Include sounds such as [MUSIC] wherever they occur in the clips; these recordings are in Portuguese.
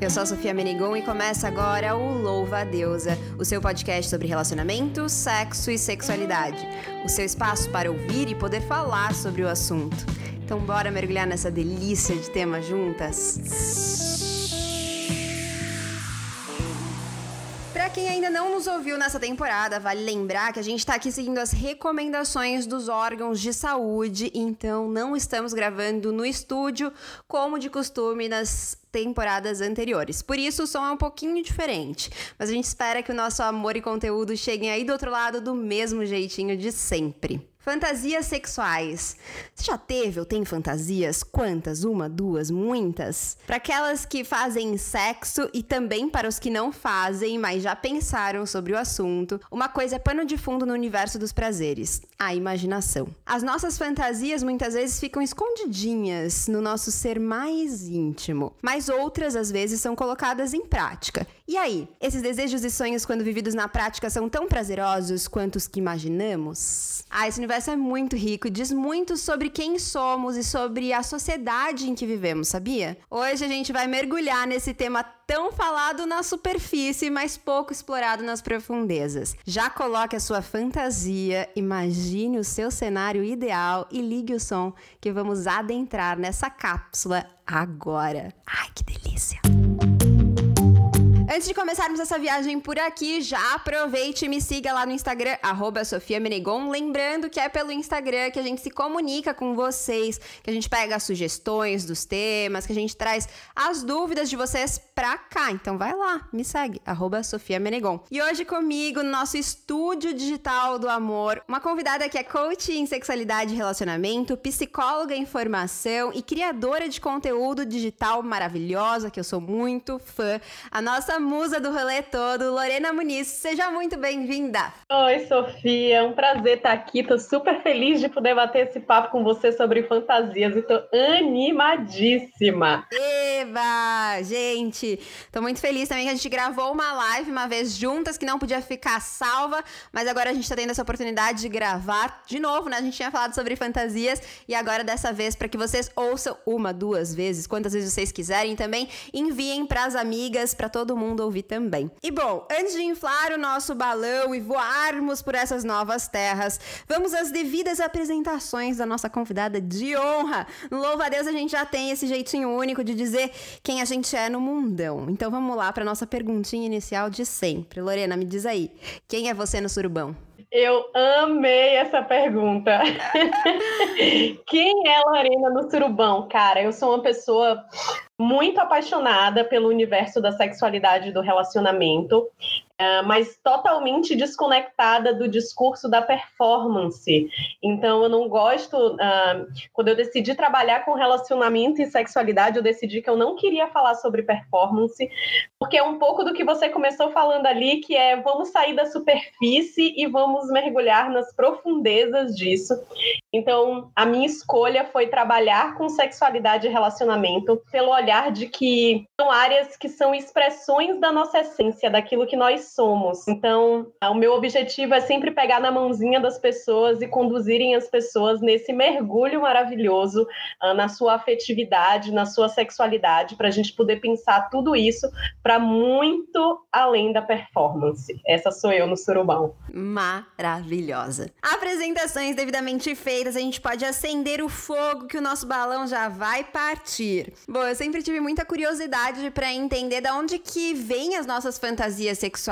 Eu sou a Sofia Menegon e começa agora o Louva a Deusa, o seu podcast sobre relacionamento, sexo e sexualidade. O seu espaço para ouvir e poder falar sobre o assunto. Então, bora mergulhar nessa delícia de tema juntas? Não nos ouviu nessa temporada, vale lembrar que a gente está aqui seguindo as recomendações dos órgãos de saúde, então não estamos gravando no estúdio como de costume nas temporadas anteriores. Por isso o som é um pouquinho diferente, mas a gente espera que o nosso amor e conteúdo cheguem aí do outro lado do mesmo jeitinho de sempre. Fantasias sexuais. Você já teve ou tem fantasias? Quantas? Uma, duas, muitas? Para aquelas que fazem sexo e também para os que não fazem, mas já pensaram sobre o assunto, uma coisa é pano de fundo no universo dos prazeres: a imaginação. As nossas fantasias muitas vezes ficam escondidinhas no nosso ser mais íntimo, mas outras às vezes são colocadas em prática. E aí, esses desejos e sonhos, quando vividos na prática, são tão prazerosos quanto os que imaginamos? Ah, esse universo é muito rico e diz muito sobre quem somos e sobre a sociedade em que vivemos, sabia? Hoje a gente vai mergulhar nesse tema tão falado na superfície, mas pouco explorado nas profundezas. Já coloque a sua fantasia, imagine o seu cenário ideal e ligue o som que vamos adentrar nessa cápsula agora. Ai, que delícia! Antes de começarmos essa viagem por aqui, já aproveite e me siga lá no Instagram, arroba Sofia Menegon. Lembrando que é pelo Instagram que a gente se comunica com vocês, que a gente pega as sugestões dos temas, que a gente traz as dúvidas de vocês pra cá. Então vai lá, me segue, arroba Sofia Menegon. E hoje comigo, no nosso estúdio digital do amor, uma convidada que é coach em sexualidade e relacionamento, psicóloga em formação e criadora de conteúdo digital maravilhosa, que eu sou muito fã, a nossa musa do rolê todo, Lorena Muniz. Seja muito bem-vinda. Oi, Sofia. É um prazer estar aqui. Tô super feliz de poder bater esse papo com você sobre fantasias e tô animadíssima. Eba! Gente, tô muito feliz também que a gente gravou uma live uma vez juntas que não podia ficar salva, mas agora a gente tá tendo essa oportunidade de gravar de novo, né? A gente tinha falado sobre fantasias e agora dessa vez para que vocês ouçam uma, duas vezes, quantas vezes vocês quiserem também, enviem para as amigas, para todo mundo mundo ouvir também. E bom, antes de inflar o nosso balão e voarmos por essas novas terras, vamos às devidas apresentações da nossa convidada de honra. Louva a Deus a gente já tem esse jeitinho único de dizer quem a gente é no mundão. Então vamos lá para nossa perguntinha inicial de sempre. Lorena, me diz aí, quem é você no surubão? Eu amei essa pergunta. [LAUGHS] Quem é Lorena no Surubão? Cara, eu sou uma pessoa muito apaixonada pelo universo da sexualidade e do relacionamento. É, mas totalmente desconectada do discurso da performance. Então, eu não gosto. Uh, quando eu decidi trabalhar com relacionamento e sexualidade, eu decidi que eu não queria falar sobre performance, porque é um pouco do que você começou falando ali, que é vamos sair da superfície e vamos mergulhar nas profundezas disso. Então, a minha escolha foi trabalhar com sexualidade e relacionamento pelo olhar de que são áreas que são expressões da nossa essência, daquilo que nós somos. Então, o meu objetivo é sempre pegar na mãozinha das pessoas e conduzirem as pessoas nesse mergulho maravilhoso uh, na sua afetividade, na sua sexualidade, para a gente poder pensar tudo isso para muito além da performance. Essa sou eu no Surubão. Maravilhosa. Apresentações devidamente feitas, a gente pode acender o fogo que o nosso balão já vai partir. Bom, eu sempre tive muita curiosidade para entender de onde que vêm as nossas fantasias sexuais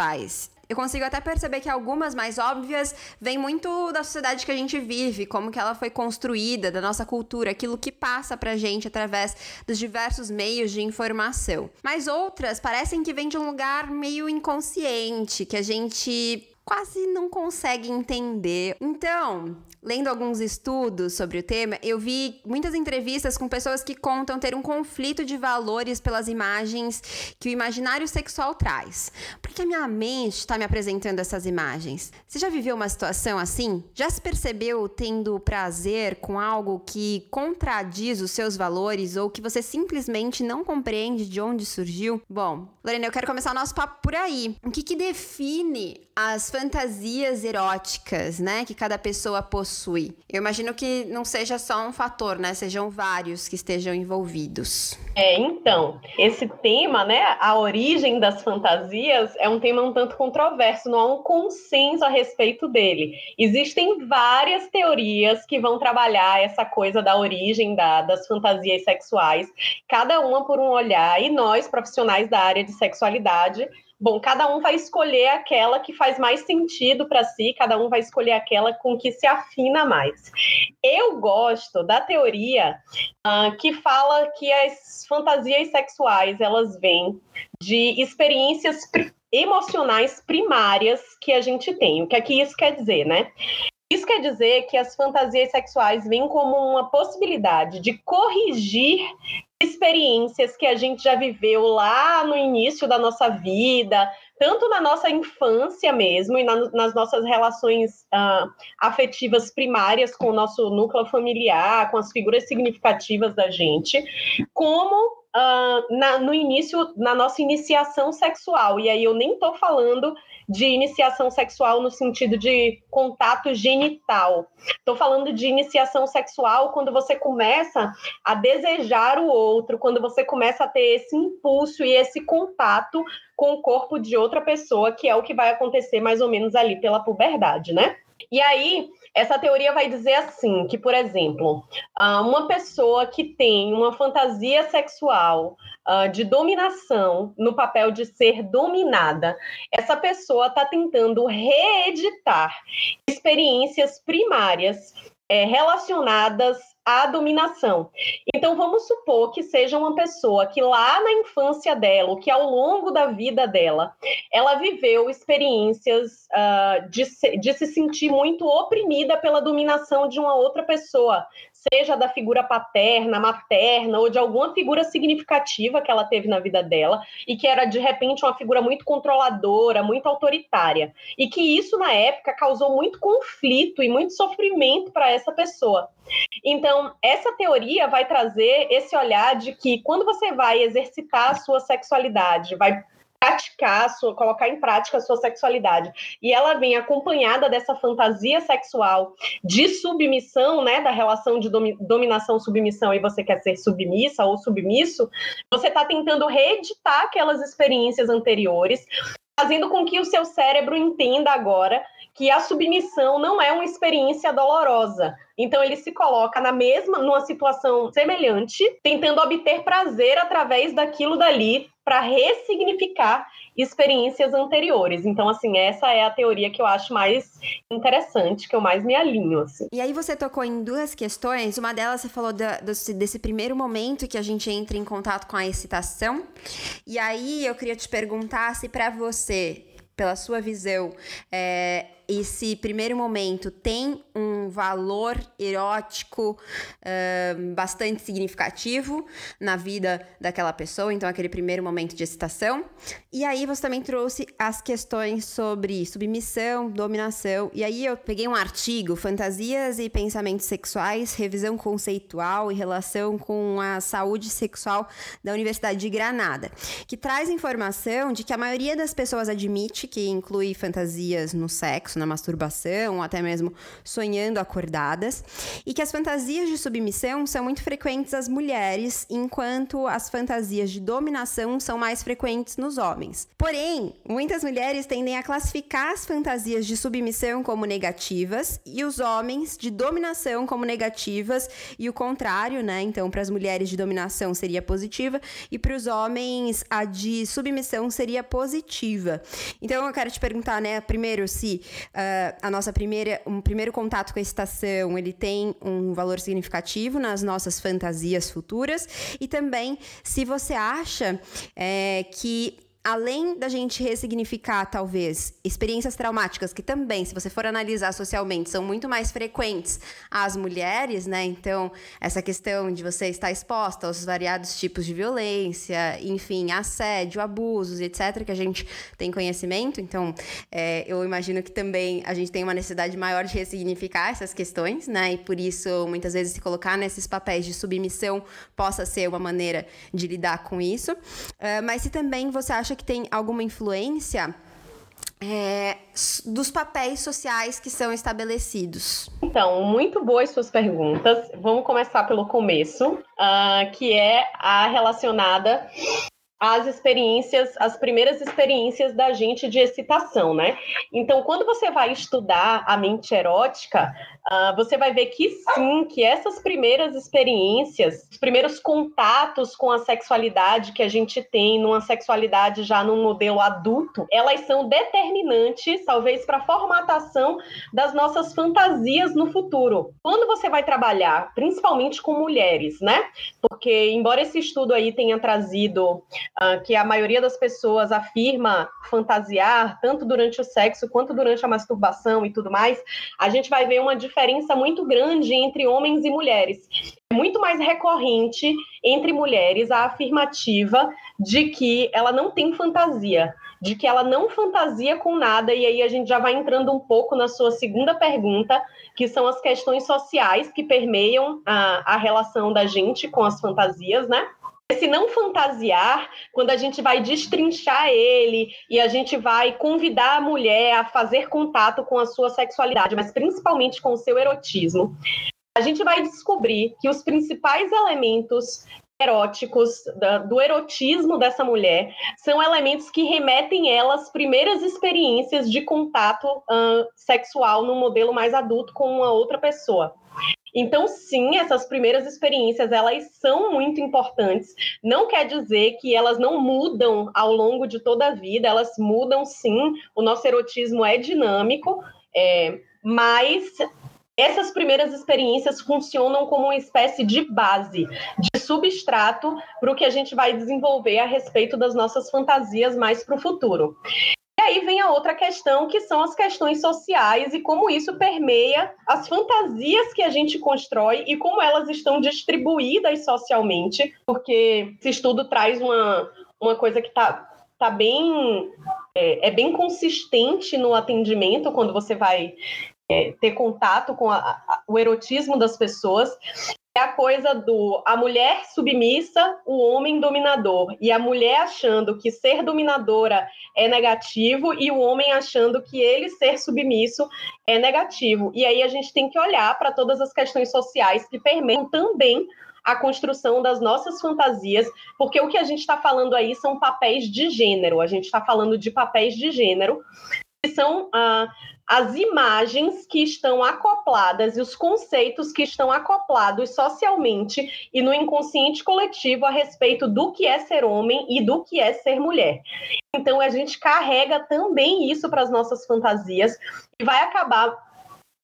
Eu consigo até perceber que algumas mais óbvias vêm muito da sociedade que a gente vive, como que ela foi construída, da nossa cultura, aquilo que passa pra gente através dos diversos meios de informação. Mas outras parecem que vêm de um lugar meio inconsciente, que a gente quase não consegue entender. Então, lendo alguns estudos sobre o tema, eu vi muitas entrevistas com pessoas que contam ter um conflito de valores pelas imagens que o imaginário sexual traz. Porque a minha mente está me apresentando essas imagens. Você já viveu uma situação assim? Já se percebeu tendo prazer com algo que contradiz os seus valores ou que você simplesmente não compreende de onde surgiu? Bom, Lorena, eu quero começar o nosso papo por aí. O que, que define as as fantasias eróticas, né, que cada pessoa possui. Eu imagino que não seja só um fator, né, sejam vários que estejam envolvidos. É, então, esse tema, né, a origem das fantasias é um tema um tanto controverso, não há um consenso a respeito dele. Existem várias teorias que vão trabalhar essa coisa da origem da, das fantasias sexuais, cada uma por um olhar, e nós, profissionais da área de sexualidade, Bom, cada um vai escolher aquela que faz mais sentido para si, cada um vai escolher aquela com que se afina mais. Eu gosto da teoria uh, que fala que as fantasias sexuais elas vêm de experiências emocionais primárias que a gente tem. O que é que isso quer dizer, né? Isso quer dizer que as fantasias sexuais vêm como uma possibilidade de corrigir experiências que a gente já viveu lá no início da nossa vida, tanto na nossa infância mesmo e na, nas nossas relações uh, afetivas primárias com o nosso núcleo familiar, com as figuras significativas da gente, como uh, na, no início, na nossa iniciação sexual. E aí eu nem estou falando de iniciação sexual no sentido de contato genital. Estou falando de iniciação sexual quando você começa a desejar o outro, quando você começa a ter esse impulso e esse contato com o corpo de outra pessoa, que é o que vai acontecer mais ou menos ali pela puberdade, né? E aí, essa teoria vai dizer assim, que, por exemplo, ah, uma pessoa que tem uma fantasia sexual uh, de dominação no papel de ser dominada, essa pessoa está tentando reeditar experiências primárias é, relacionadas à dominação. Então, vamos supor que seja uma pessoa que lá na infância dela, ou que ao longo da vida dela, ela viveu experiências uh, de, se, de se sentir muito oprimida pela dominação de uma outra pessoa, seja da figura paterna, materna ou de alguma figura significativa que ela teve na vida dela e que era de repente uma figura muito controladora, muito autoritária. E que isso na época causou muito conflito e muito sofrimento para essa pessoa. Então, essa teoria vai trazer esse olhar de que quando você vai exercitar a sua sexualidade, vai praticar, sua, colocar em prática a sua sexualidade. E ela vem acompanhada dessa fantasia sexual de submissão, né, da relação de dominação-submissão e você quer ser submissa ou submisso, você está tentando reeditar aquelas experiências anteriores, fazendo com que o seu cérebro entenda agora que a submissão não é uma experiência dolorosa. Então ele se coloca na mesma, numa situação semelhante, tentando obter prazer através daquilo dali para ressignificar experiências anteriores. Então, assim, essa é a teoria que eu acho mais interessante, que eu mais me alinho. Assim. E aí você tocou em duas questões. Uma delas você falou da, desse, desse primeiro momento que a gente entra em contato com a excitação. E aí eu queria te perguntar se para você, pela sua visão, é, esse primeiro momento tem um valor erótico uh, bastante significativo na vida daquela pessoa, então aquele primeiro momento de excitação. E aí você também trouxe as questões sobre submissão, dominação. E aí eu peguei um artigo, Fantasias e Pensamentos Sexuais, revisão conceitual e relação com a saúde sexual da Universidade de Granada, que traz informação de que a maioria das pessoas admite que inclui fantasias no sexo, na masturbação, até mesmo sonhando acordadas, e que as fantasias de submissão são muito frequentes às mulheres, enquanto as fantasias de dominação são mais frequentes nos homens. Porém, muitas mulheres tendem a classificar as fantasias de submissão como negativas e os homens de dominação como negativas, e o contrário, né? Então, para as mulheres de dominação seria positiva e para os homens a de submissão seria positiva. Então, eu quero te perguntar, né, primeiro se uh, a nossa primeira, um primeiro contato com a excitação, ele tem um valor significativo nas nossas fantasias futuras. E também se você acha é, que além da gente ressignificar, talvez, experiências traumáticas, que também, se você for analisar socialmente, são muito mais frequentes às mulheres, né? Então, essa questão de você estar exposta aos variados tipos de violência, enfim, assédio, abusos, etc., que a gente tem conhecimento. Então, é, eu imagino que também a gente tem uma necessidade maior de ressignificar essas questões, né? E por isso, muitas vezes, se colocar nesses papéis de submissão possa ser uma maneira de lidar com isso. Uh, mas se também você acha acha que tem alguma influência é, dos papéis sociais que são estabelecidos? Então, muito boas suas perguntas. Vamos começar pelo começo, uh, que é a relacionada as experiências, as primeiras experiências da gente de excitação, né? Então, quando você vai estudar a mente erótica, uh, você vai ver que sim, que essas primeiras experiências, os primeiros contatos com a sexualidade que a gente tem numa sexualidade já num modelo adulto, elas são determinantes, talvez, para a formatação das nossas fantasias no futuro. Quando você vai trabalhar, principalmente com mulheres, né? Porque, embora esse estudo aí tenha trazido uh, que a maioria das pessoas afirma fantasiar, tanto durante o sexo quanto durante a masturbação e tudo mais, a gente vai ver uma diferença muito grande entre homens e mulheres. É muito mais recorrente entre mulheres a afirmativa de que ela não tem fantasia, de que ela não fantasia com nada, e aí a gente já vai entrando um pouco na sua segunda pergunta, que são as questões sociais que permeiam a, a relação da gente com as fantasias, né? Esse não fantasiar, quando a gente vai destrinchar ele e a gente vai convidar a mulher a fazer contato com a sua sexualidade, mas principalmente com o seu erotismo, a gente vai descobrir que os principais elementos eróticos do erotismo dessa mulher são elementos que remetem ela às primeiras experiências de contato uh, sexual no modelo mais adulto com uma outra pessoa. Então, sim, essas primeiras experiências, elas são muito importantes. Não quer dizer que elas não mudam ao longo de toda a vida, elas mudam sim. O nosso erotismo é dinâmico, é, mas essas primeiras experiências funcionam como uma espécie de base, de substrato para o que a gente vai desenvolver a respeito das nossas fantasias mais para o futuro. E aí vem a outra questão, que são as questões sociais e como isso permeia as fantasias que a gente constrói e como elas estão distribuídas socialmente, porque esse estudo traz uma, uma coisa que está tá bem é, é, bem consistente no atendimento quando você vai é, ter contato com a, a, o erotismo das pessoas a coisa do a mulher submissa, o homem dominador, e a mulher achando que ser dominadora é negativo e o homem achando que ele ser submisso é negativo. E aí a gente tem que olhar para todas as questões sociais que permeiam também a construção das nossas fantasias, porque o que a gente está falando aí são papéis de gênero, a gente está falando de papéis de gênero, que são ah, as imagens que estão acopladas e os conceitos que estão acoplados socialmente e no inconsciente coletivo a respeito do que é ser homem e do que é ser mulher. Então a gente carrega também isso para as nossas fantasias e vai acabar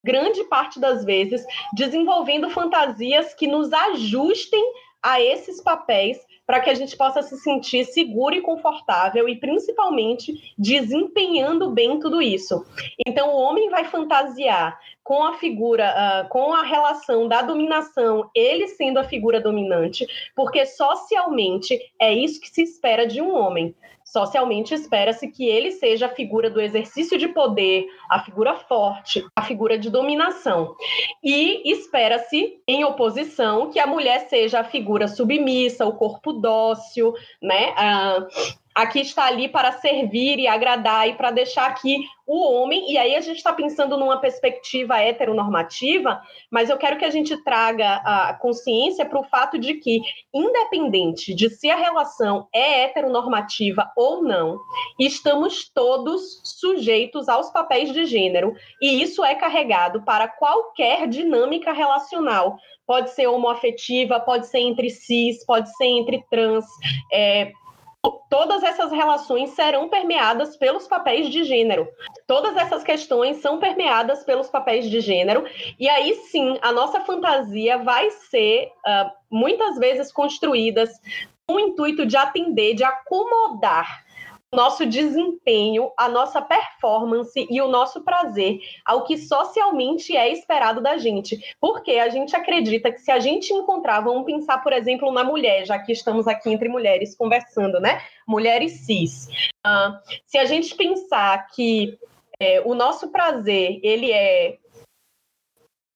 grande parte das vezes desenvolvendo fantasias que nos ajustem a esses papéis para que a gente possa se sentir seguro e confortável e principalmente desempenhando bem tudo isso. Então o homem vai fantasiar com a figura, uh, com a relação da dominação, ele sendo a figura dominante, porque socialmente é isso que se espera de um homem. Socialmente espera-se que ele seja a figura do exercício de poder, a figura forte, a figura de dominação. E espera-se, em oposição, que a mulher seja a figura submissa, o corpo dócil, né? Ah, aqui está ali para servir e agradar e para deixar aqui o homem, e aí a gente está pensando numa perspectiva heteronormativa, mas eu quero que a gente traga a consciência para o fato de que, independente de se a relação é heteronormativa ou não, estamos todos sujeitos aos papéis de gênero, e isso é carregado para qualquer dinâmica relacional. Pode ser homoafetiva, pode ser entre cis, pode ser entre trans, é, todas essas relações serão permeadas pelos papéis de gênero. Todas essas questões são permeadas pelos papéis de gênero, e aí sim a nossa fantasia vai ser uh, muitas vezes construídas com o intuito de atender, de acomodar nosso desempenho, a nossa performance e o nosso prazer ao que socialmente é esperado da gente. Porque a gente acredita que se a gente encontrar, vamos pensar, por exemplo, na mulher, já que estamos aqui entre mulheres conversando, né? Mulheres cis. Uh, se a gente pensar que é, o nosso prazer ele é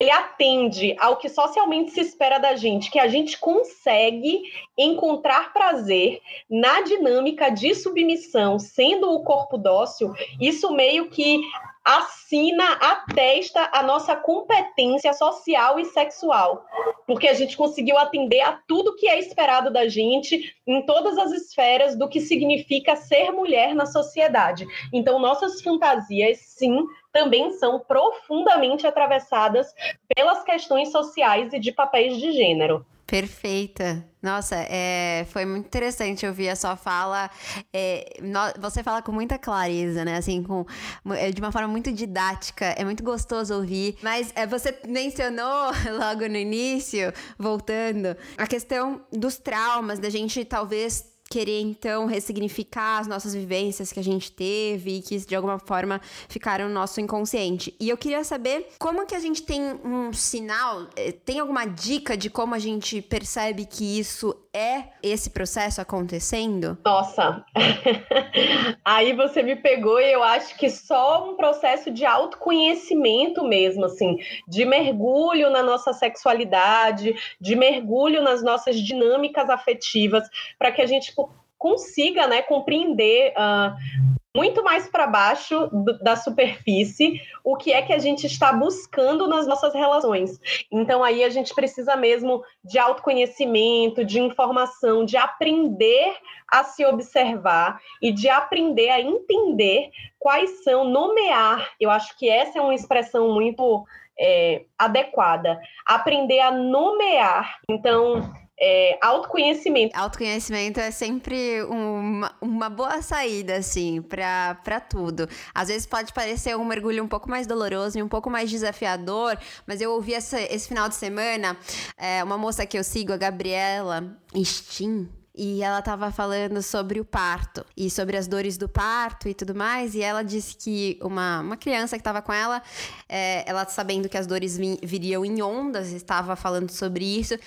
ele atende ao que socialmente se espera da gente, que a gente consegue encontrar prazer na dinâmica de submissão, sendo o corpo dócil, isso meio que assina, atesta a nossa competência social e sexual, porque a gente conseguiu atender a tudo que é esperado da gente em todas as esferas do que significa ser mulher na sociedade. Então, nossas fantasias, sim, também são profundamente atravessadas pelas questões sociais e de papéis de gênero. Perfeita. Nossa, é, foi muito interessante ouvir a sua fala. É, no, você fala com muita clareza, né? Assim, com, é, de uma forma muito didática. É muito gostoso ouvir. Mas é, você mencionou [LAUGHS] logo no início, voltando, a questão dos traumas, da gente talvez querer então ressignificar as nossas vivências que a gente teve e que de alguma forma ficaram no nosso inconsciente. E eu queria saber como que a gente tem um sinal, eh, tem alguma dica de como a gente percebe que isso é esse processo acontecendo? Nossa, [LAUGHS] aí você me pegou e eu acho que só um processo de autoconhecimento mesmo, assim, de mergulho na nossa sexualidade, de mergulho nas nossas dinâmicas afetivas, para que a gente consiga né, compreender uh, muito mais para baixo do, da superfície o que é que a gente está buscando nas nossas relações. Então aí a gente precisa mesmo de autoconhecimento, de informação, de aprender a se observar e de aprender a entender quais são, nomear. Eu acho que essa é uma expressão muito é, adequada. Aprender a nomear. Então, é, autoconhecimento. Autoconhecimento é sempre uma, uma boa saída, assim, para tudo. Às vezes pode parecer um mergulho um pouco mais doloroso e um pouco mais desafiador, mas eu ouvi essa, esse final de semana é, uma moça que eu sigo, a Gabriela Stin, e ela estava falando sobre o parto e sobre as dores do parto e tudo mais. E ela disse que uma, uma criança que estava com ela, é, ela sabendo que as dores viriam em ondas, estava falando sobre isso.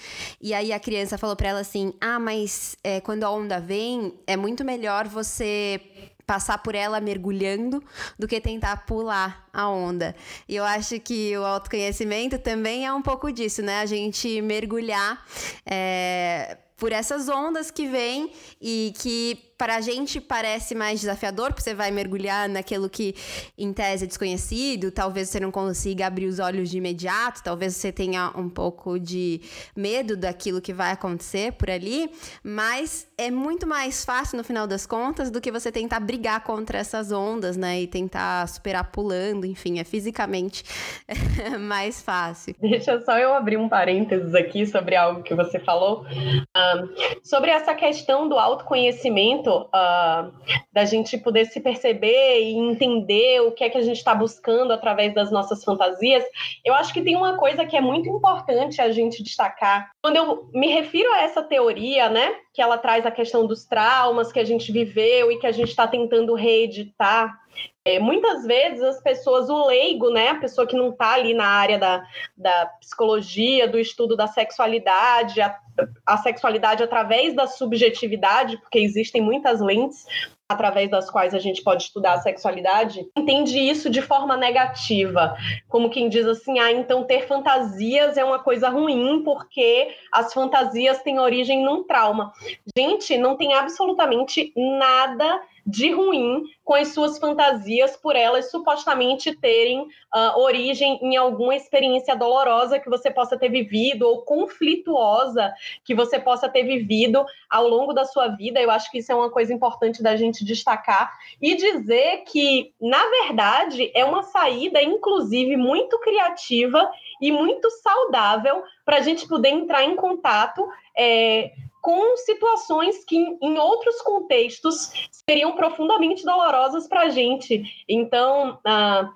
E aí a criança falou para ela assim: Ah, mas é, quando a onda vem, é muito melhor você passar por ela mergulhando do que tentar pular a onda. E eu acho que o autoconhecimento também é um pouco disso, né? A gente mergulhar. É, por essas ondas que vêm e que para a gente parece mais desafiador, porque você vai mergulhar naquilo que em tese é desconhecido, talvez você não consiga abrir os olhos de imediato, talvez você tenha um pouco de medo daquilo que vai acontecer por ali, mas é muito mais fácil no final das contas do que você tentar brigar contra essas ondas, né, e tentar superar pulando, enfim, é fisicamente [LAUGHS] mais fácil. Deixa só eu abrir um parênteses aqui sobre algo que você falou, um, sobre essa questão do autoconhecimento uh, da gente poder se perceber e entender o que é que a gente está buscando através das nossas fantasias, eu acho que tem uma coisa que é muito importante a gente destacar. Quando eu me refiro a essa teoria, né, que ela traz a questão dos traumas que a gente viveu e que a gente está tentando reeditar é, muitas vezes as pessoas, o leigo, né, a pessoa que não está ali na área da, da psicologia, do estudo da sexualidade, a, a sexualidade através da subjetividade, porque existem muitas lentes através das quais a gente pode estudar a sexualidade, entende isso de forma negativa, como quem diz assim, ah, então ter fantasias é uma coisa ruim porque as fantasias têm origem num trauma. Gente, não tem absolutamente nada de ruim com as suas fantasias por elas supostamente terem uh, origem em alguma experiência dolorosa que você possa ter vivido ou conflituosa que você possa ter vivido ao longo da sua vida. Eu acho que isso é uma coisa importante da gente destacar e dizer que, na verdade, é uma saída, inclusive, muito criativa e muito saudável para a gente poder entrar em contato. É, com situações que, em outros contextos, seriam profundamente dolorosas para a gente. Então, ah,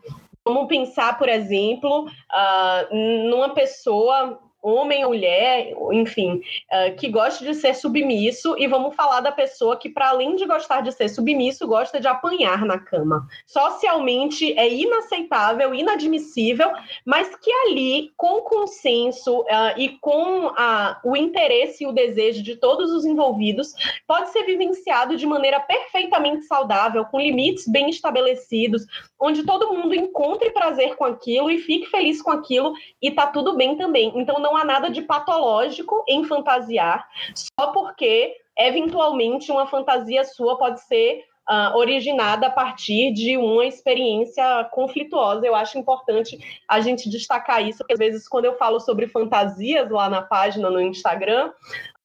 vamos pensar, por exemplo, ah, numa pessoa homem ou mulher, enfim, uh, que goste de ser submisso, e vamos falar da pessoa que, para além de gostar de ser submisso, gosta de apanhar na cama. Socialmente é inaceitável, inadmissível, mas que ali, com consenso uh, e com uh, o interesse e o desejo de todos os envolvidos, pode ser vivenciado de maneira perfeitamente saudável, com limites bem estabelecidos, onde todo mundo encontre prazer com aquilo e fique feliz com aquilo, e tá tudo bem também. Então não há nada de patológico em fantasiar, só porque eventualmente uma fantasia sua pode ser uh, originada a partir de uma experiência conflituosa. Eu acho importante a gente destacar isso, porque às vezes quando eu falo sobre fantasias lá na página no Instagram,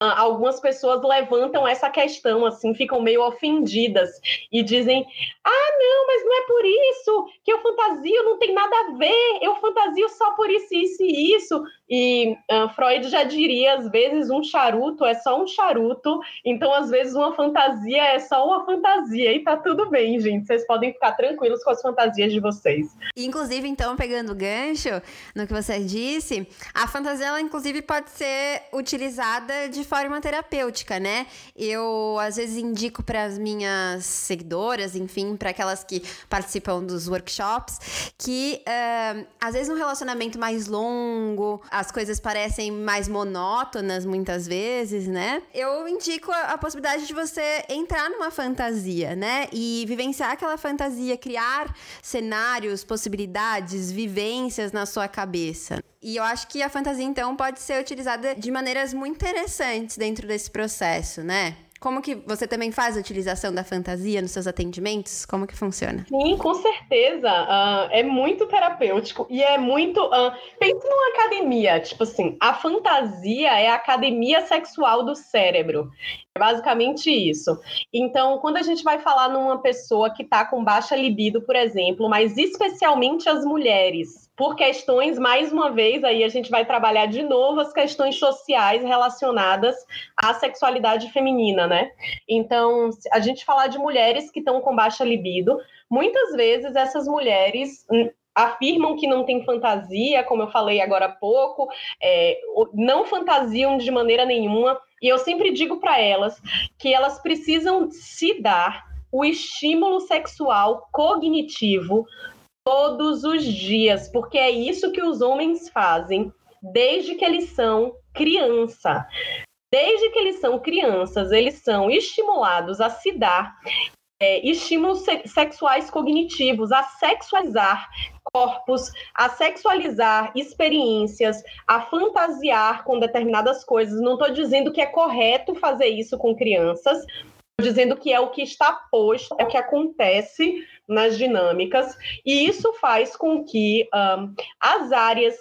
algumas pessoas levantam essa questão, assim, ficam meio ofendidas e dizem: ah, não, mas não é por isso que eu fantasio, não tem nada a ver, eu fantasio só por isso, isso e isso. E uh, Freud já diria, às vezes, um charuto é só um charuto, então, às vezes, uma fantasia é só uma fantasia, e tá tudo bem, gente. Vocês podem ficar tranquilos com as fantasias de vocês. Inclusive, então, pegando gancho no que você disse, a fantasia, ela, inclusive, pode ser utilizada de forma terapêutica, né? Eu, às vezes, indico para as minhas seguidoras, enfim, para aquelas que participam dos workshops, que, uh, às vezes, um relacionamento mais longo, as coisas parecem mais monótonas muitas vezes, né? Eu indico a, a, possibilidade de você entrar numa fantasia, né? E vivenciar aquela fantasia, criar cenários, possibilidades, vivências na sua cabeça. E eu acho que a fantasia, então, pode ser utilizada de maneiras muito interessantes dentro desse processo, né? Como que você também faz a utilização da fantasia nos seus atendimentos? Como que funciona? Sim, com certeza. Uh, é muito terapêutico e é muito. Uh, pense numa academia, tipo assim, a fantasia é a academia sexual do cérebro. É basicamente isso. Então, quando a gente vai falar numa pessoa que está com baixa libido, por exemplo, mas especialmente as mulheres, por questões, mais uma vez, aí a gente vai trabalhar de novo as questões sociais relacionadas à sexualidade feminina, né? Então, a gente falar de mulheres que estão com baixa libido, muitas vezes essas mulheres hum, afirmam que não tem fantasia, como eu falei agora há pouco, é, não fantasiam de maneira nenhuma, e eu sempre digo para elas que elas precisam se dar o estímulo sexual cognitivo todos os dias, porque é isso que os homens fazem desde que eles são criança. Desde que eles são crianças, eles são estimulados a se dar é, estímulos sexuais cognitivos, a sexualizar corpos, a sexualizar experiências, a fantasiar com determinadas coisas. Não estou dizendo que é correto fazer isso com crianças, dizendo que é o que está posto, é o que acontece nas dinâmicas, e isso faz com que as áreas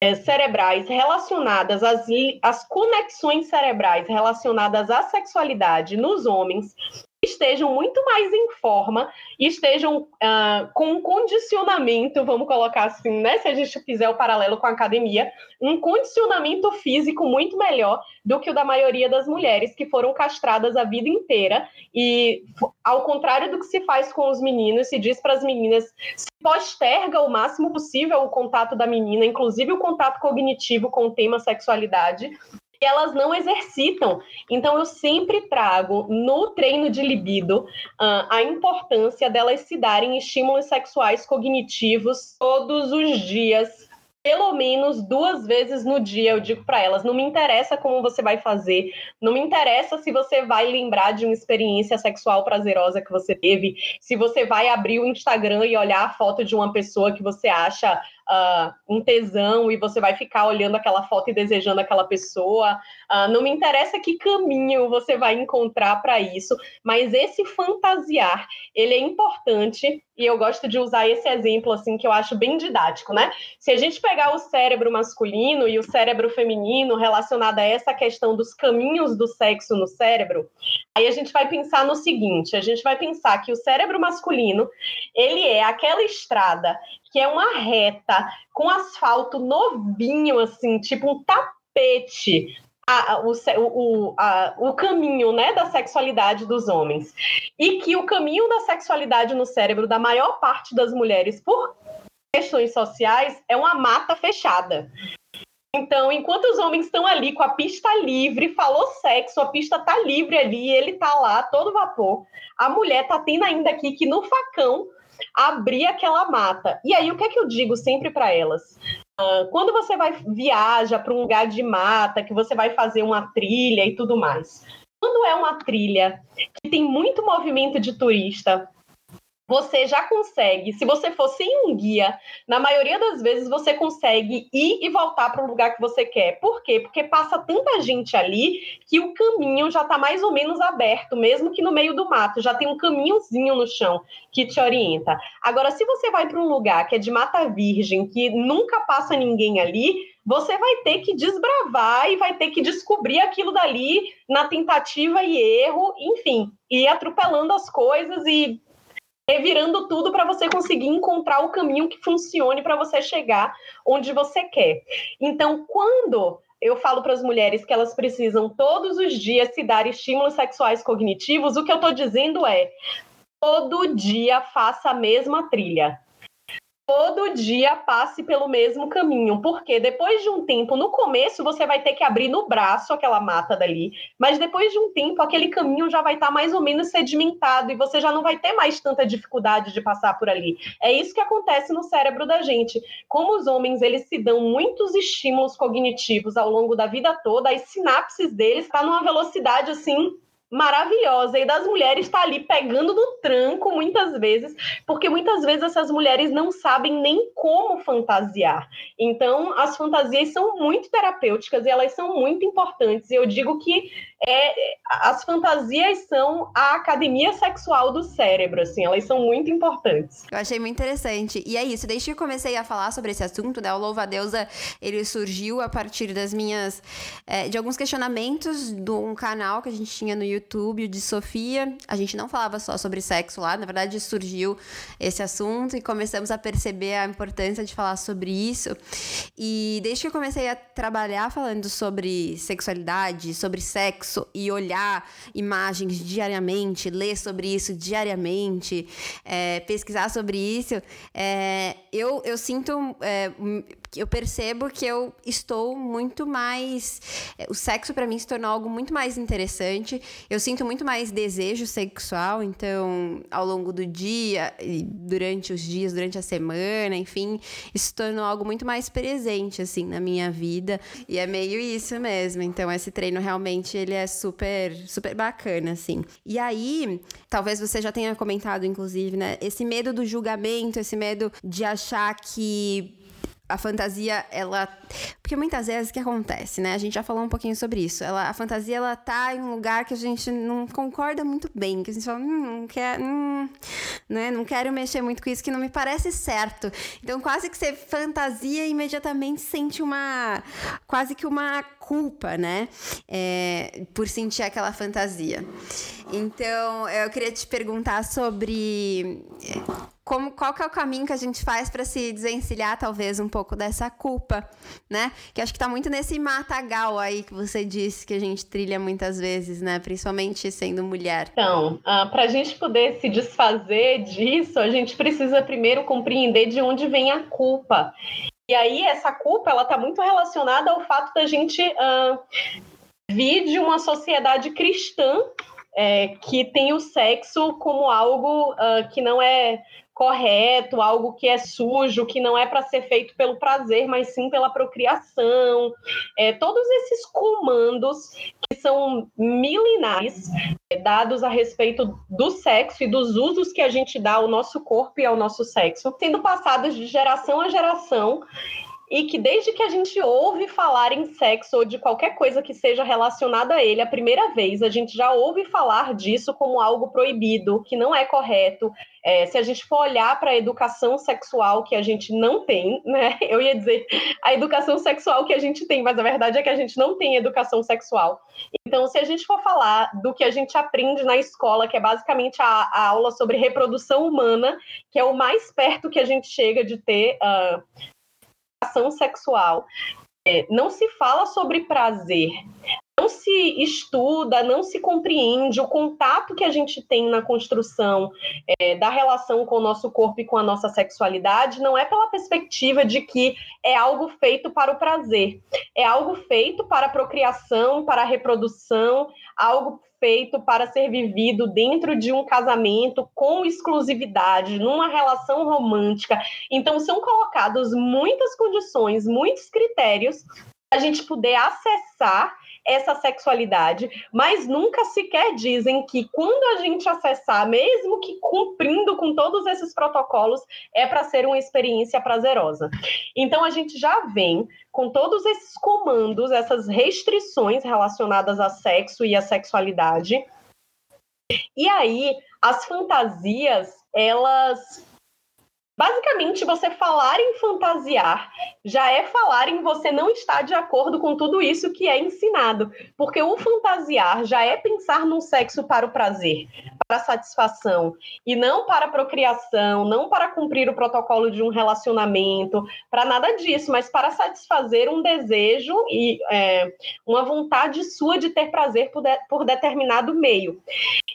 é, cerebrais relacionadas às, às conexões cerebrais relacionadas à sexualidade nos homens estejam muito mais em forma e estejam uh, com um condicionamento, vamos colocar assim, né? Se a gente fizer o paralelo com a academia, um condicionamento físico muito melhor do que o da maioria das mulheres que foram castradas a vida inteira. E, ao contrário do que se faz com os meninos, se diz para as meninas se posterga o máximo possível o contato da menina, inclusive o contato cognitivo com o tema sexualidade, e elas não exercitam. Então, eu sempre trago no treino de libido uh, a importância delas se darem estímulos sexuais cognitivos todos os dias pelo menos duas vezes no dia eu digo para elas: não me interessa como você vai fazer, não me interessa se você vai lembrar de uma experiência sexual prazerosa que você teve, se você vai abrir o Instagram e olhar a foto de uma pessoa que você acha uh, um tesão e você vai ficar olhando aquela foto e desejando aquela pessoa. Uh, não me interessa que caminho você vai encontrar para isso, mas esse fantasiar, ele é importante e eu gosto de usar esse exemplo assim que eu acho bem didático, né? Se a gente pegar o cérebro masculino e o cérebro feminino relacionado a essa questão dos caminhos do sexo no cérebro, aí a gente vai pensar no seguinte, a gente vai pensar que o cérebro masculino, ele é aquela estrada que é uma reta com asfalto novinho, assim, tipo um tapete. A, o, o, a, o caminho né, da sexualidade dos homens. E que o caminho da sexualidade no cérebro da maior parte das mulheres, por questões sociais, é uma mata fechada. Então, enquanto os homens estão ali com a pista livre, falou sexo, a pista tá livre ali, ele tá lá, todo vapor. A mulher tá tendo ainda aqui que no facão abrir aquela mata. E aí, o que é que eu digo sempre para elas? Uh, quando você vai viaja para um lugar de mata, que você vai fazer uma trilha e tudo mais. Quando é uma trilha que tem muito movimento de turista, você já consegue, se você for sem um guia, na maioria das vezes você consegue ir e voltar para o lugar que você quer. Por quê? Porque passa tanta gente ali que o caminho já está mais ou menos aberto, mesmo que no meio do mato, já tem um caminhozinho no chão que te orienta. Agora, se você vai para um lugar que é de mata virgem, que nunca passa ninguém ali, você vai ter que desbravar e vai ter que descobrir aquilo dali na tentativa e erro, enfim, e atropelando as coisas e revirando tudo para você conseguir encontrar o caminho que funcione para você chegar onde você quer. Então, quando eu falo para as mulheres que elas precisam todos os dias se dar estímulos sexuais cognitivos, o que eu estou dizendo é todo dia faça a mesma trilha todo dia passe pelo mesmo caminho, porque depois de um tempo, no começo você vai ter que abrir no braço aquela mata dali, mas depois de um tempo aquele caminho já vai estar tá mais ou menos sedimentado e você já não vai ter mais tanta dificuldade de passar por ali. É isso que acontece no cérebro da gente. Como os homens eles se dão muitos estímulos cognitivos ao longo da vida toda, as sinapses deles estão tá numa velocidade assim maravilhosa e das mulheres está ali pegando no tranco muitas vezes, porque muitas vezes essas mulheres não sabem nem como fantasiar. Então, as fantasias são muito terapêuticas e elas são muito importantes. Eu digo que é, as fantasias são a academia sexual do cérebro, assim, elas são muito importantes. Eu achei muito interessante. E é isso, desde que eu comecei a falar sobre esse assunto, né, o Louva Deusa, ele surgiu a partir das minhas, é, de alguns questionamentos de um canal que a gente tinha no YouTube, de Sofia. A gente não falava só sobre sexo lá, na verdade surgiu esse assunto e começamos a perceber a importância de falar sobre isso. E desde que eu comecei a trabalhar falando sobre sexualidade, sobre sexo, sexo e olhar imagens diariamente, ler sobre isso diariamente, é, pesquisar sobre isso, é, eu, eu sinto. É, eu percebo que eu estou muito mais. É, o sexo para mim se tornou algo muito mais interessante. Eu sinto muito mais desejo sexual, então, ao longo do dia, durante os dias, durante a semana, enfim, isso se tornou algo muito mais presente, assim, na minha vida. E é meio isso mesmo. Então, esse treino realmente ele é super, super bacana, assim. E aí, talvez você já tenha comentado, inclusive, né? Esse medo do julgamento, esse medo de achar que a fantasia, ela. Porque muitas vezes o que acontece, né? A gente já falou um pouquinho sobre isso. Ela, a fantasia, ela tá em um lugar que a gente não concorda muito bem. Que a gente fala, hum, não quer. Hum, né? Não quero mexer muito com isso, que não me parece certo. Então, quase que você fantasia e imediatamente sente uma. Quase que uma culpa, né? É, por sentir aquela fantasia. Então, eu queria te perguntar sobre como, qual que é o caminho que a gente faz para se desencilhar, talvez, um pouco dessa culpa, né? Que acho que tá muito nesse matagal aí que você disse que a gente trilha muitas vezes, né? Principalmente sendo mulher. Então, uh, ah, para a gente poder se desfazer disso, a gente precisa primeiro compreender de onde vem a culpa. E aí, essa culpa, ela tá muito relacionada ao fato da gente uh, vir de uma sociedade cristã é, que tem o sexo como algo uh, que não é correto, algo que é sujo, que não é para ser feito pelo prazer, mas sim pela procriação. É, todos esses comandos que são milenares, é, dados a respeito do sexo e dos usos que a gente dá ao nosso corpo e ao nosso sexo, sendo passados de geração a geração e que desde que a gente ouve falar em sexo ou de qualquer coisa que seja relacionada a ele a primeira vez, a gente já ouve falar disso como algo proibido, que não é correto. É, se a gente for olhar para a educação sexual que a gente não tem, né? [LAUGHS] Eu ia dizer a educação sexual que a gente tem, mas a verdade é que a gente não tem educação sexual. Então, se a gente for falar do que a gente aprende na escola, que é basicamente a, a aula sobre reprodução humana, que é o mais perto que a gente chega de ter uh, sexual. É, não se fala sobre prazer. não se estuda, não se compreende o contato que a gente tem na construção é, da relação com o nosso corpo e com a nossa sexualidade, não é pela perspectiva de que é algo feito para o prazer, é algo feito para a procriação, para a reprodução, algo feito para ser vivido dentro de um casamento com exclusividade, numa relação romântica. Então, são colocadas muitas condições, muitos critérios a gente poder acessar essa sexualidade, mas nunca sequer dizem que quando a gente acessar, mesmo que cumprindo com todos esses protocolos, é para ser uma experiência prazerosa. Então a gente já vem com todos esses comandos, essas restrições relacionadas a sexo e a sexualidade. E aí, as fantasias, elas Basicamente, você falar em fantasiar já é falar em você não estar de acordo com tudo isso que é ensinado. Porque o fantasiar já é pensar num sexo para o prazer, para a satisfação, e não para a procriação, não para cumprir o protocolo de um relacionamento, para nada disso, mas para satisfazer um desejo e é, uma vontade sua de ter prazer por, de, por determinado meio.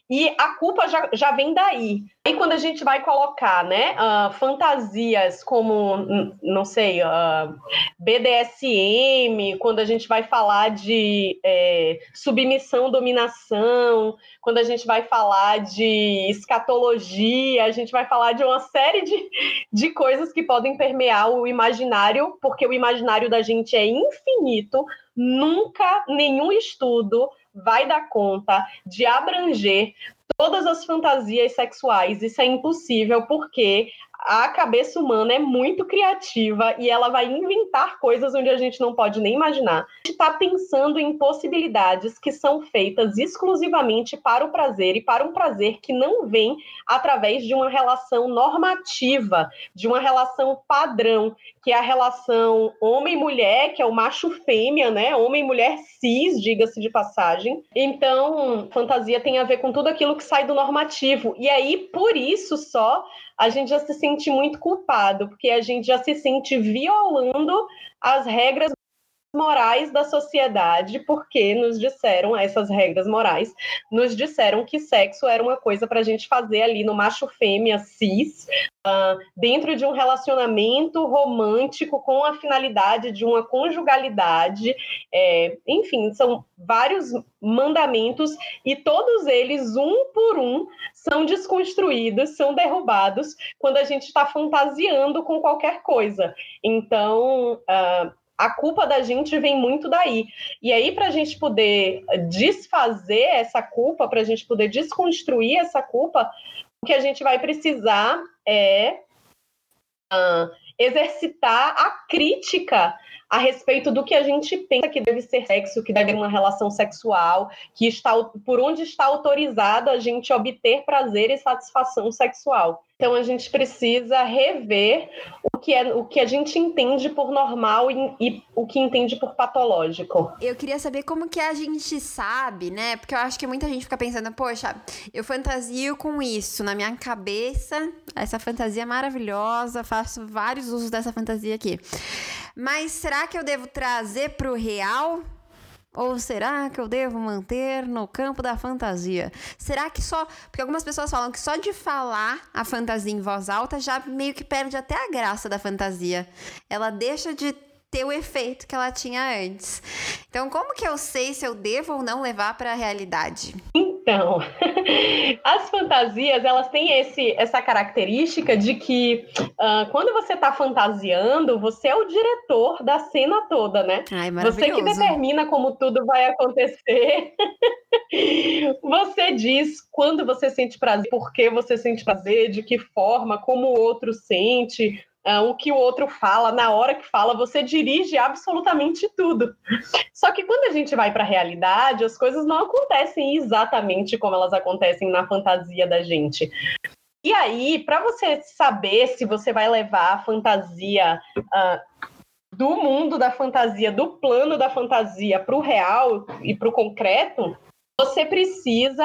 E a culpa já, já vem daí. E quando a gente vai colocar, né, uh, fantasias como, não sei, uh, BDSM, quando a gente vai falar de é, submissão, dominação, quando a gente vai falar de escatologia, a gente vai falar de uma série de, de coisas que podem permear o imaginário, porque o imaginário da gente é infinito, nunca nenhum estudo vai dar conta de abranger todas as fantasias sexuais. Isso é impossível porque a cabeça humana é muito criativa e ela vai inventar coisas onde a gente não pode nem imaginar. A gente está pensando em possibilidades que são feitas exclusivamente para o prazer e para um prazer que não vem através de uma relação normativa, de uma relação padrão, que é a relação homem-mulher, que é o macho-fêmea, né? Homem-mulher cis, diga-se de passagem. Então, fantasia tem a ver com tudo aquilo que sai do normativo. E aí, por isso só, a gente já se sente muito culpado, porque a gente já se sente violando as regras morais da sociedade, porque nos disseram, essas regras morais, nos disseram que sexo era uma coisa para a gente fazer ali no macho fêmea cis, uh, dentro de um relacionamento romântico com a finalidade de uma conjugalidade. É, enfim, são vários mandamentos e todos eles, um por um, são desconstruídos, são derrubados quando a gente está fantasiando com qualquer coisa. Então, uh, a culpa da gente vem muito daí. E aí, para a gente poder desfazer essa culpa, para a gente poder desconstruir essa culpa, o que a gente vai precisar é uh, exercitar a crítica a respeito do que a gente pensa que deve ser sexo, que deve ser uma relação sexual, que está por onde está autorizado a gente obter prazer e satisfação sexual. Então a gente precisa rever o que é o que a gente entende por normal e, e, o que entende por patológico. Eu queria saber como que a gente sabe, né? Porque eu acho que muita gente fica pensando, poxa, eu fantasio com isso na minha cabeça, essa fantasia maravilhosa, faço vários usos dessa fantasia aqui. Mas será que eu devo trazer para o real? Ou será que eu devo manter no campo da fantasia? Será que só. Porque algumas pessoas falam que só de falar a fantasia em voz alta já meio que perde até a graça da fantasia. Ela deixa de ter o efeito que ela tinha antes. Então, como que eu sei se eu devo ou não levar para a realidade? Então, [LAUGHS] as fantasias elas têm esse, essa característica de que uh, quando você está fantasiando, você é o diretor da cena toda, né? Ai, você que determina como tudo vai acontecer. [LAUGHS] você diz quando você sente prazer, por que você sente prazer, de que forma, como o outro sente, o que o outro fala, na hora que fala, você dirige absolutamente tudo. Só que quando a gente vai para a realidade, as coisas não acontecem exatamente como elas acontecem na fantasia da gente. E aí, para você saber se você vai levar a fantasia uh, do mundo da fantasia, do plano da fantasia para o real e para o concreto, você precisa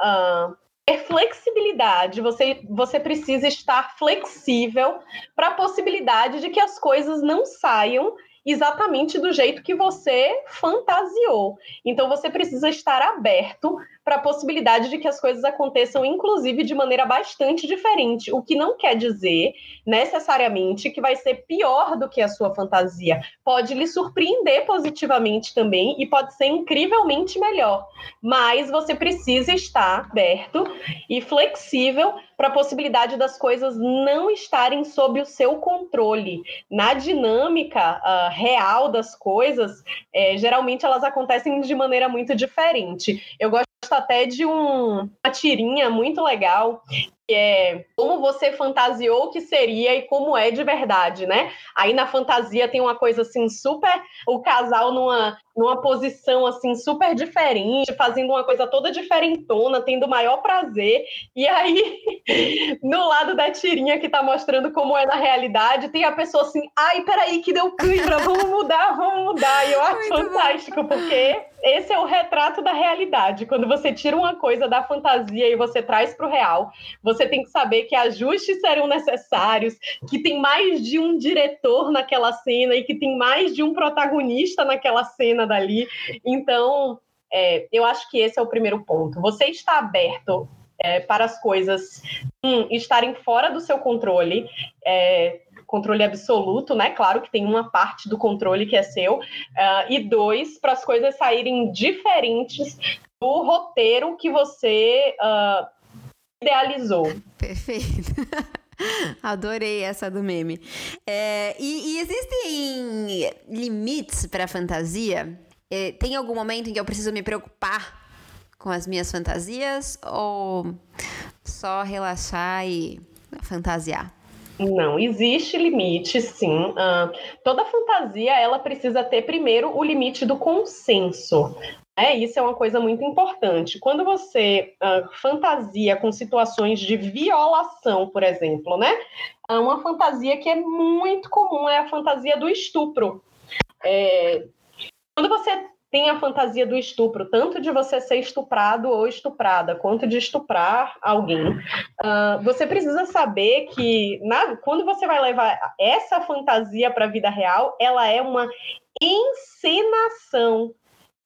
uh, ter flexibilidade, você, você precisa estar flexível para a possibilidade de que as coisas não saiam exatamente do jeito que você fantasiou. Então você precisa estar aberto para a possibilidade de que as coisas aconteçam, inclusive, de maneira bastante diferente, o que não quer dizer necessariamente que vai ser pior do que a sua fantasia. Pode lhe surpreender positivamente também e pode ser incrivelmente melhor, mas você precisa estar aberto e flexível para a possibilidade das coisas não estarem sob o seu controle. Na dinâmica uh, real das coisas, é, geralmente elas acontecem de maneira muito diferente. Eu gosto até de um, uma tirinha muito legal que é como você fantasiou que seria e como é de verdade, né? Aí na fantasia tem uma coisa assim super o casal numa numa posição assim super diferente, fazendo uma coisa toda diferentona, tendo o maior prazer. E aí [LAUGHS] no lado da tirinha que tá mostrando como é na realidade, tem a pessoa assim: "Ai, peraí que deu cãibra, vamos mudar, vamos mudar". E eu acho Muito fantástico bom. porque esse é o retrato da realidade. Quando você tira uma coisa da fantasia e você traz para o real, você tem que saber que ajustes serão necessários, que tem mais de um diretor naquela cena e que tem mais de um protagonista naquela cena dali. Então, é, eu acho que esse é o primeiro ponto. Você está aberto é, para as coisas um, estarem fora do seu controle. É, controle absoluto, né? Claro que tem uma parte do controle que é seu, uh, e dois, para as coisas saírem diferentes do roteiro que você uh, idealizou. Perfeito. [LAUGHS] Adorei essa do meme. É, e, e, existem limites para fantasia? É, tem algum momento em que eu preciso me preocupar com as minhas fantasias ou só relaxar e fantasiar? Não, existe limite, sim. Uh, toda fantasia ela precisa ter primeiro o limite do consenso. É, isso é uma coisa muito importante. Quando você uh, fantasia com situações de violação, por exemplo, né? Uma fantasia que é muito comum é a fantasia do estupro. É, quando você tem a fantasia do estupro, tanto de você ser estuprado ou estuprada, quanto de estuprar alguém. Uh, você precisa saber que na, quando você vai levar essa fantasia para a vida real, ela é uma encenação.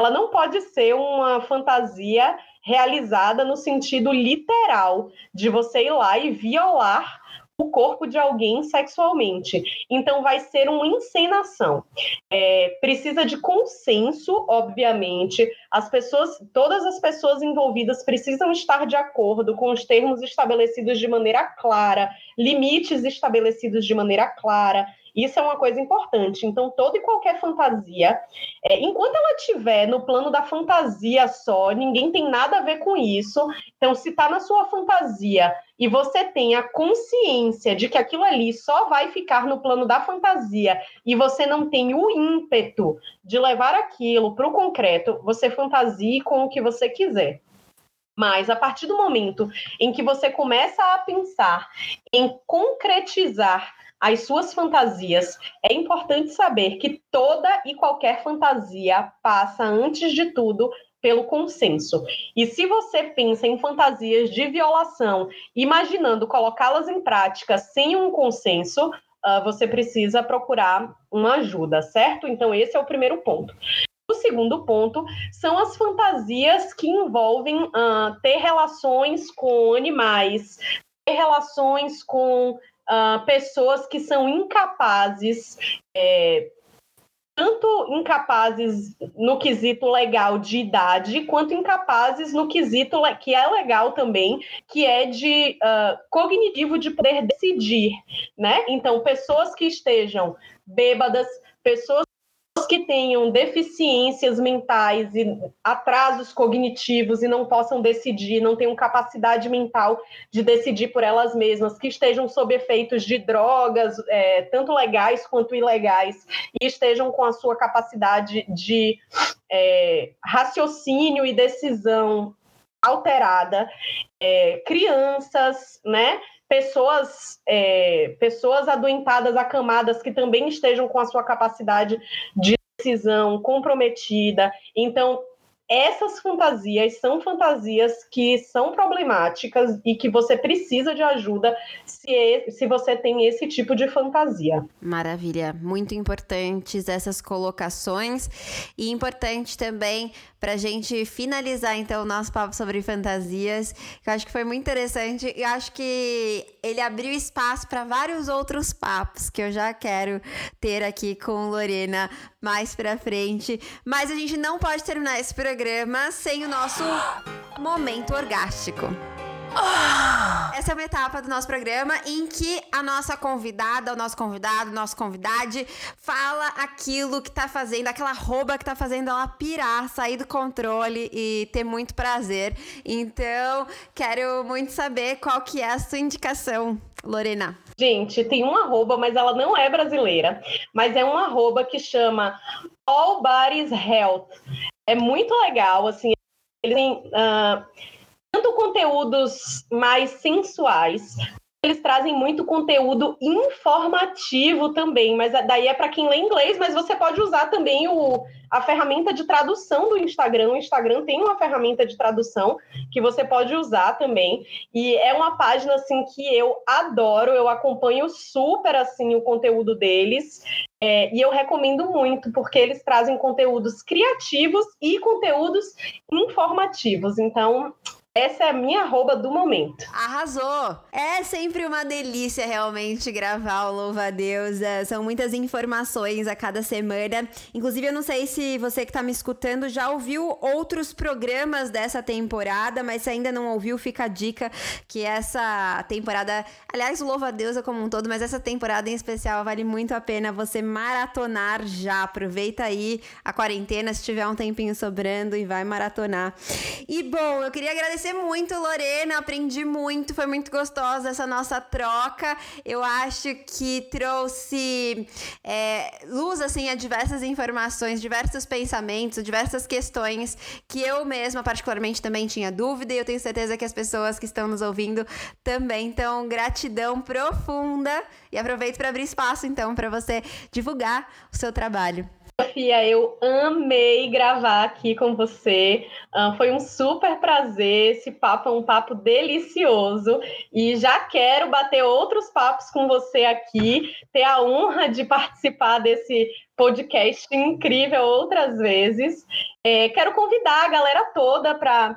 Ela não pode ser uma fantasia realizada no sentido literal de você ir lá e violar o corpo de alguém sexualmente. Então, vai ser uma encenação. É, precisa de consenso, obviamente. As pessoas, todas as pessoas envolvidas precisam estar de acordo com os termos estabelecidos de maneira clara, limites estabelecidos de maneira clara. Isso é uma coisa importante. Então, toda e qualquer fantasia, é, enquanto ela estiver no plano da fantasia só, ninguém tem nada a ver com isso. Então, se está na sua fantasia e você tem a consciência de que aquilo ali só vai ficar no plano da fantasia e você não tem o ímpeto de levar aquilo para o concreto, você fantasie com o que você quiser. Mas a partir do momento em que você começa a pensar em concretizar as suas fantasias, é importante saber que toda e qualquer fantasia passa, antes de tudo, pelo consenso. E se você pensa em fantasias de violação, imaginando colocá-las em prática sem um consenso, uh, você precisa procurar uma ajuda, certo? Então, esse é o primeiro ponto. O segundo ponto são as fantasias que envolvem uh, ter relações com animais, ter relações com uh, pessoas que são incapazes, é, tanto incapazes no quesito legal de idade, quanto incapazes no quesito que é legal também, que é de uh, cognitivo de poder decidir, né? Então, pessoas que estejam bêbadas, pessoas que tenham deficiências mentais e atrasos cognitivos e não possam decidir, não tenham capacidade mental de decidir por elas mesmas, que estejam sob efeitos de drogas, é, tanto legais quanto ilegais, e estejam com a sua capacidade de é, raciocínio e decisão alterada, é, crianças, né? pessoas, é, pessoas adoentadas, acamadas, que também estejam com a sua capacidade de decisão comprometida. Então, essas fantasias são fantasias que são problemáticas e que você precisa de ajuda se, se você tem esse tipo de fantasia. Maravilha, muito importantes essas colocações. E importante também para a gente finalizar então o nosso papo sobre fantasias, que eu acho que foi muito interessante. E acho que ele abriu espaço para vários outros papos que eu já quero ter aqui com Lorena mais para frente, mas a gente não pode terminar esse programa sem o nosso momento orgástico. Essa é uma etapa do nosso programa em que a nossa convidada, o nosso convidado, o nosso convidade fala aquilo que tá fazendo, aquela rouba que tá fazendo ela pirar, sair do controle e ter muito prazer. Então, quero muito saber qual que é a sua indicação, Lorena. Gente, tem uma arroba, mas ela não é brasileira, mas é uma arroba que chama All Bodies Health. É muito legal, assim, ele tem... Uh tanto conteúdos mais sensuais, eles trazem muito conteúdo informativo também, mas daí é para quem lê inglês, mas você pode usar também o, a ferramenta de tradução do Instagram. O Instagram tem uma ferramenta de tradução que você pode usar também. E é uma página assim que eu adoro, eu acompanho super assim o conteúdo deles. É, e eu recomendo muito, porque eles trazem conteúdos criativos e conteúdos informativos. Então, essa é a minha arroba do momento. Arrasou! É sempre uma delícia realmente gravar o Louva Deus. É, são muitas informações a cada semana. Inclusive, eu não sei se você que está me escutando já ouviu outros programas dessa temporada, mas se ainda não ouviu, fica a dica que essa temporada, aliás, o Louva Deus é como um todo, mas essa temporada em especial vale muito a pena você maratonar já. Aproveita aí a quarentena, se tiver um tempinho sobrando e vai maratonar. E bom, eu queria agradecer agradecer muito, Lorena. Aprendi muito, foi muito gostosa essa nossa troca. Eu acho que trouxe é, luz assim a diversas informações, diversos pensamentos, diversas questões que eu mesma, particularmente, também tinha dúvida. E eu tenho certeza que as pessoas que estão nos ouvindo também. Então, gratidão profunda. E aproveito para abrir espaço, então, para você divulgar o seu trabalho. Sofia, eu amei gravar aqui com você. Uh, foi um super prazer. Esse papo é um papo delicioso. E já quero bater outros papos com você aqui, ter a honra de participar desse podcast incrível outras vezes. É, quero convidar a galera toda para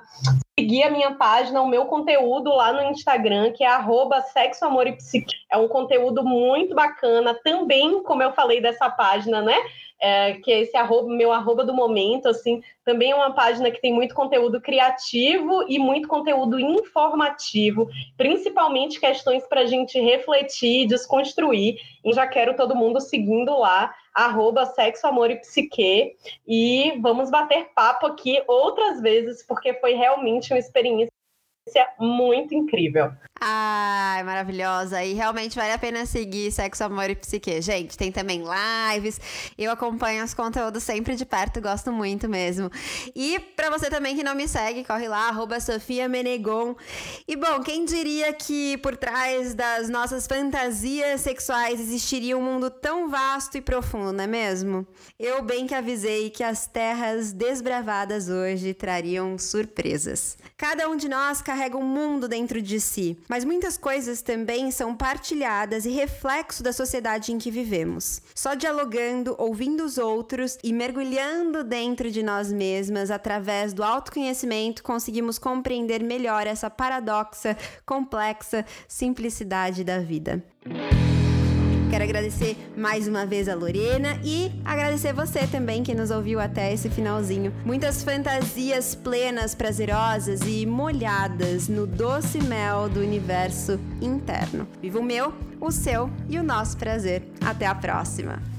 seguir a minha página, o meu conteúdo lá no Instagram, que é arroba sexo, amor e psique. É um conteúdo muito bacana, também, como eu falei dessa página, né? É, que é esse arroba, meu arroba do momento, assim, também é uma página que tem muito conteúdo criativo e muito conteúdo informativo, principalmente questões para a gente refletir, desconstruir. E já quero todo mundo seguindo lá, arroba sexo, amor e psique. E vamos bater papo aqui outras vezes, porque foi realmente uma experiência muito incrível. Ai, maravilhosa. E realmente vale a pena seguir Sexo, Amor e Psique. Gente, tem também lives. Eu acompanho os conteúdos sempre de perto, gosto muito mesmo. E para você também que não me segue, corre lá, arroba Sofia Menegon. E bom, quem diria que por trás das nossas fantasias sexuais existiria um mundo tão vasto e profundo, não é mesmo? Eu bem que avisei que as terras desbravadas hoje trariam surpresas. Cada um de nós carrega um mundo dentro de si mas muitas coisas também são partilhadas e reflexo da sociedade em que vivemos. Só dialogando, ouvindo os outros e mergulhando dentro de nós mesmas através do autoconhecimento, conseguimos compreender melhor essa paradoxa, complexa simplicidade da vida. Quero agradecer mais uma vez a Lorena e agradecer você também que nos ouviu até esse finalzinho. Muitas fantasias plenas, prazerosas e molhadas no doce mel do universo interno. Viva o meu, o seu e o nosso prazer. Até a próxima!